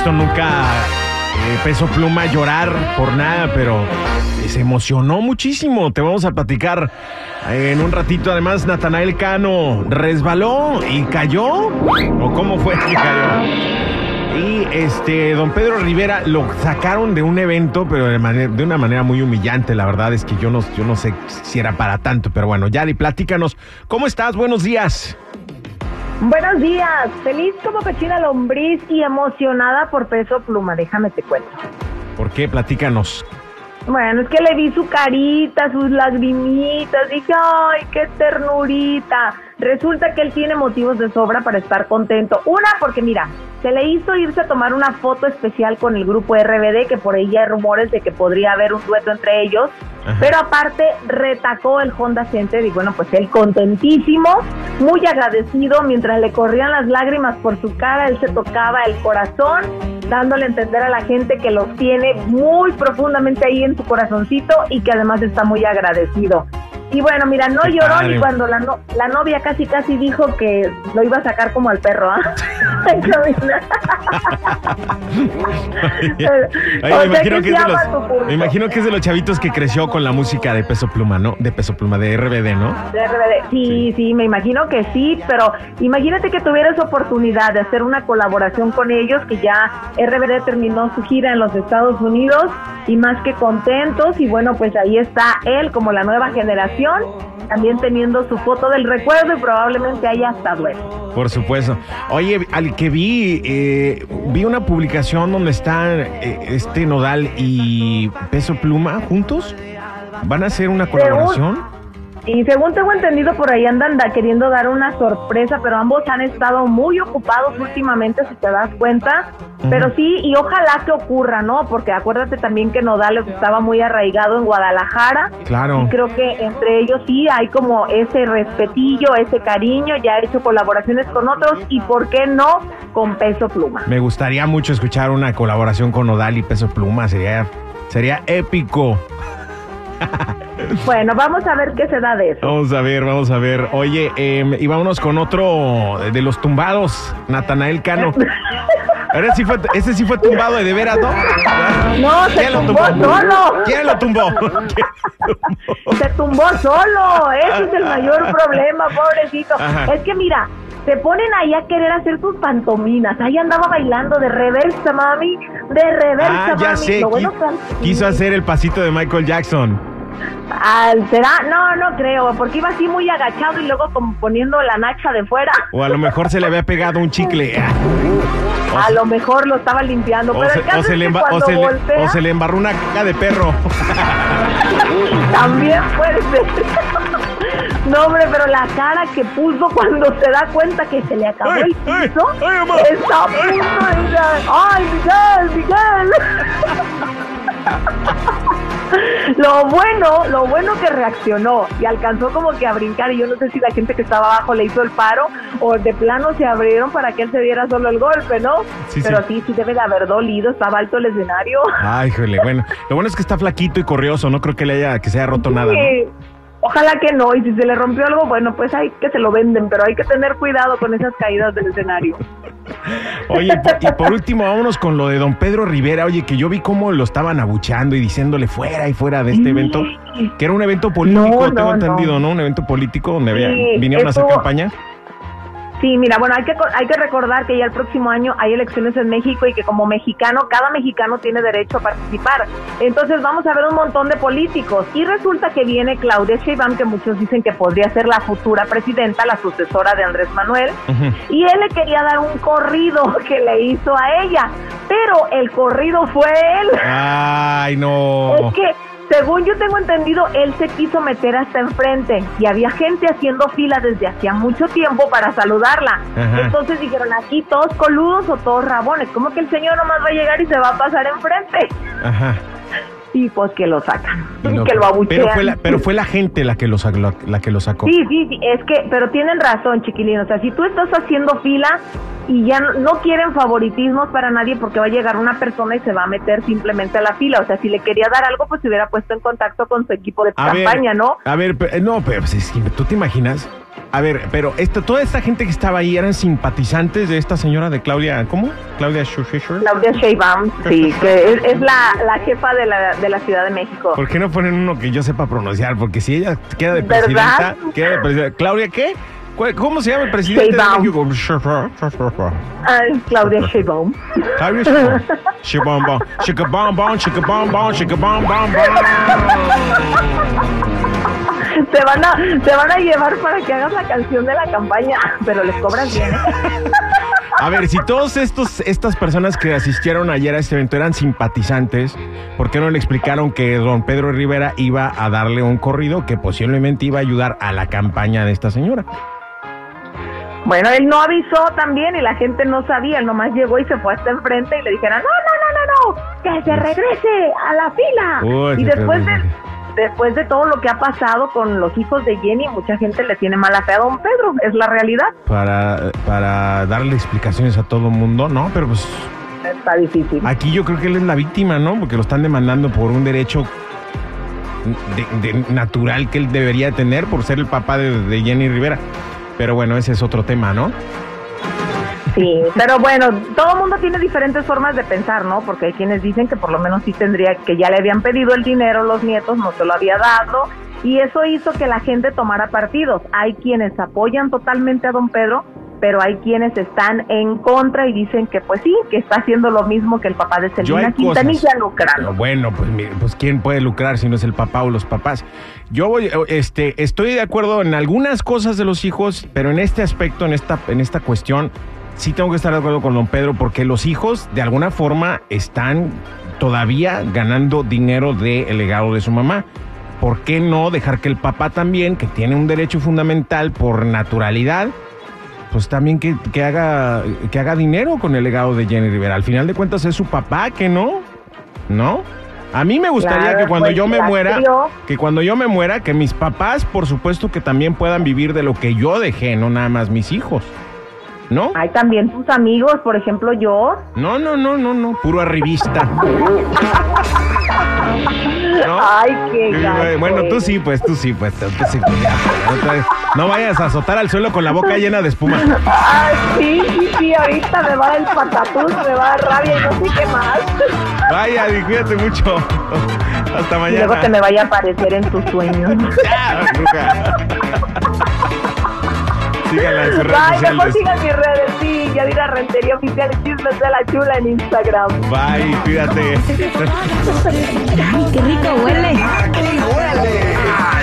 visto nunca eh, Peso Pluma llorar por nada, pero se emocionó muchísimo. Te vamos a platicar eh, en un ratito. Además, Natanael Cano resbaló y cayó. ¿O cómo fue que cayó? Y este, don Pedro Rivera lo sacaron de un evento, pero de, manera- de una manera muy humillante. La verdad es que yo no, yo no sé si era para tanto, pero bueno, Yari, platícanos. ¿Cómo estás? Buenos días. Buenos días, feliz como pechina lombriz y emocionada por peso pluma, déjame te cuento. ¿Por qué? Platícanos. Bueno, es que le vi su carita, sus lagrimitas, dije, ay, qué ternurita. Resulta que él tiene motivos de sobra para estar contento. Una, porque mira, se le hizo irse a tomar una foto especial con el grupo RBD, que por ahí hay rumores de que podría haber un dueto entre ellos. Ajá. Pero aparte, retacó el Honda Center y bueno, pues él contentísimo, muy agradecido, mientras le corrían las lágrimas por su cara, él se tocaba el corazón, dándole a entender a la gente que los tiene muy profundamente ahí en su corazoncito y que además está muy agradecido. Y bueno, mira, no Qué lloró padre. ni cuando la, no- la novia casi casi dijo que lo iba a sacar como al perro, ¿ah? Imagino que es de los, me imagino que es de los chavitos que creció con la música de Peso Pluma, ¿no? De Peso Pluma, de RBD, ¿no? De RBD. Sí, sí, me imagino que sí, pero imagínate que tuvieras oportunidad de hacer una colaboración con ellos, que ya RBD terminó su gira en los Estados Unidos y más que contentos y bueno, pues ahí está él como la nueva generación, también teniendo su foto del recuerdo y probablemente haya hasta duelo. Por supuesto. Oye, al que vi, eh, vi una publicación donde están eh, este Nodal y Peso Pluma juntos. ¿Van a hacer una colaboración? Y según tengo entendido, por ahí andan da- queriendo dar una sorpresa, pero ambos han estado muy ocupados últimamente, si te das cuenta. Pero sí, y ojalá que ocurra, ¿no? Porque acuérdate también que Nodal estaba muy arraigado en Guadalajara. Claro. Y creo que entre ellos sí hay como ese respetillo, ese cariño, ya ha hecho colaboraciones con otros y por qué no con Peso Pluma. Me gustaría mucho escuchar una colaboración con Nodal y Peso Pluma. Sería, sería épico. Bueno, vamos a ver qué se da de eso. Vamos a ver, vamos a ver. Oye, eh, y vámonos con otro de los tumbados, Natanael Cano. Ahora sí fue, ese sí fue tumbado de, de veras, ¿no? No, se ¿Quién lo tumbó tumbó? solo. ¿Quién lo tumbó? ¿Quién lo tumbó? Se tumbó solo, ese es el mayor problema, pobrecito. Ajá. Es que mira, se ponen ahí a querer hacer sus pantominas. Ahí andaba bailando de reversa, mami, de reversa, Ah, ya mami. sé. Lo bueno quiso hacer el pasito de Michael Jackson. Ah, ¿Será? No, no creo, porque iba así muy agachado y luego como poniendo la nacha de fuera. O a lo mejor se le había pegado un chicle. O A se- lo mejor lo estaba limpiando, o pero se, o le que emba- o cuando se le- voltea, o se le embarró una caca de perro. También puede ser. No, hombre, pero la cara que puso cuando se da cuenta que se le acabó ¡Ay, el piso, ay, está a punto de dar, ¡Ay, Miguel, Miguel! Lo bueno, lo bueno que reaccionó y alcanzó como que a brincar y yo no sé si la gente que estaba abajo le hizo el paro o de plano se abrieron para que él se diera solo el golpe, ¿no? Sí, Pero sí. sí, sí debe de haber dolido, estaba alto el escenario. Ay, jole, bueno. Lo bueno es que está flaquito y corrioso. No creo que le haya, que se haya roto nada. Ojalá que no, y si se le rompió algo, bueno, pues hay que se lo venden, pero hay que tener cuidado con esas caídas del escenario. Oye, y por, y por último, vámonos con lo de don Pedro Rivera. Oye, que yo vi cómo lo estaban abuchando y diciéndole fuera y fuera de este evento. Que era un evento político, No, tengo no, entendido, no. ¿no? Un evento político donde Sí, vinieron a hacer campaña. Sí, mira, bueno, hay que, hay que recordar que ya el próximo año hay elecciones en México y que como mexicano, cada mexicano tiene derecho a participar. Entonces vamos a ver un montón de políticos. Y resulta que viene Claudia Sheinbaum, que muchos dicen que podría ser la futura presidenta, la sucesora de Andrés Manuel. Y él le quería dar un corrido que le hizo a ella, pero el corrido fue él. Ay, no. Es que, según yo tengo entendido, él se quiso meter hasta enfrente y había gente haciendo fila desde hacía mucho tiempo para saludarla. Ajá. Entonces dijeron, aquí todos coludos o todos rabones. ¿Cómo que el señor nomás va a llegar y se va a pasar enfrente? Ajá. Y pues que lo sacan, no, que lo abuchean. pero fue la, pero fue la gente la que lo, la, la que lo sacó. Sí, sí, sí, es que, pero tienen razón, chiquilín. O sea, si tú estás haciendo fila y ya no, no quieren favoritismos para nadie porque va a llegar una persona y se va a meter simplemente a la fila. O sea, si le quería dar algo, pues se hubiera puesto en contacto con su equipo de A ver, campaña, ¿no? A ver, no, pero pues, es que tú te imaginas A ver, pero esto, toda esta gente que estaba ahí eran simpatizantes de esta señora de Claudia, ¿cómo? Claudia Schiffer. Claudia Sheinbaum, sí, que es, es la, la jefa de la, de la Ciudad de México. ¿Por qué no ponen uno que yo sepa pronunciar? Porque si ella queda de ¿Verdad? presidenta, queda de presidenta. ¿Claudia qué? ¿Cuál- ¿Cómo se llama el presidente Sheinbaum. de México? Ah, Claudia Sheinbaum. Claudia Sheinbaum. Sheinbaum. Sheinbaum, Sheinbaum, Sheinbaum, Sheinbaum. Te van, a, te van a llevar para que hagas la canción de la campaña, pero les cobran bien. ¿eh? A ver, si todos estos estas personas que asistieron ayer a este evento eran simpatizantes, ¿por qué no le explicaron que don Pedro Rivera iba a darle un corrido que posiblemente iba a ayudar a la campaña de esta señora? Bueno, él no avisó también y la gente no sabía, él nomás llegó y se fue hasta enfrente y le dijeron, no, no, no, no, no, que se regrese a la fila. Uy, y después de. Después de todo lo que ha pasado con los hijos de Jenny, mucha gente le tiene mala fe a don Pedro, es la realidad. Para, para darle explicaciones a todo el mundo, ¿no? Pero pues Está difícil. aquí yo creo que él es la víctima, ¿no? Porque lo están demandando por un derecho de- de- natural que él debería tener por ser el papá de, de Jenny Rivera. Pero bueno, ese es otro tema, ¿no? Sí, pero bueno, todo el mundo tiene diferentes formas de pensar, ¿no? Porque hay quienes dicen que por lo menos sí tendría, que ya le habían pedido el dinero los nietos, no se lo había dado, y eso hizo que la gente tomara partidos. Hay quienes apoyan totalmente a don Pedro, pero hay quienes están en contra y dicen que pues sí, que está haciendo lo mismo que el papá de Selena Quintanilla lucrando. Bueno, pues, mire, pues quién puede lucrar si no es el papá o los papás. Yo voy, este, estoy de acuerdo en algunas cosas de los hijos, pero en este aspecto, en esta, en esta cuestión, sí tengo que estar de acuerdo con don Pedro, porque los hijos de alguna forma están todavía ganando dinero del legado de su mamá. ¿Por qué no dejar que el papá también, que tiene un derecho fundamental por naturalidad, pues también que, que haga que haga dinero con el legado de Jenny Rivera. Al final de cuentas es su papá, que no, ¿no? A mí me gustaría Claro, que cuando pues, yo me muera, crió. que cuando yo me muera, que mis papás, por supuesto, que también puedan vivir de lo que yo dejé, no nada más mis hijos, ¿no? Hay también tus amigos, por ejemplo yo, No, no, no, no, no, puro arribista. ¿No? Ay, qué gacho Bueno, tú sí, pues, tú sí, pues, tú, tú sí. pues, no vayas a azotar al suelo con la boca llena de espuma. Ay, sí, sí, sí, ahorita me va el patatús, me va a dar rabia y no sé qué más. Vaya, cuídate mucho. Hasta Y mañana. luego te me vaya a aparecer en tus sueños. Ya. Síganla en sus redes Bye, sociales. mejor sigan mis redes, sí. ya Yadira Rentería Oficial de Chismes de la Chula en Instagram. Bye, cuídate. Ay, qué rico huele. Ah, qué rico huele. Ah.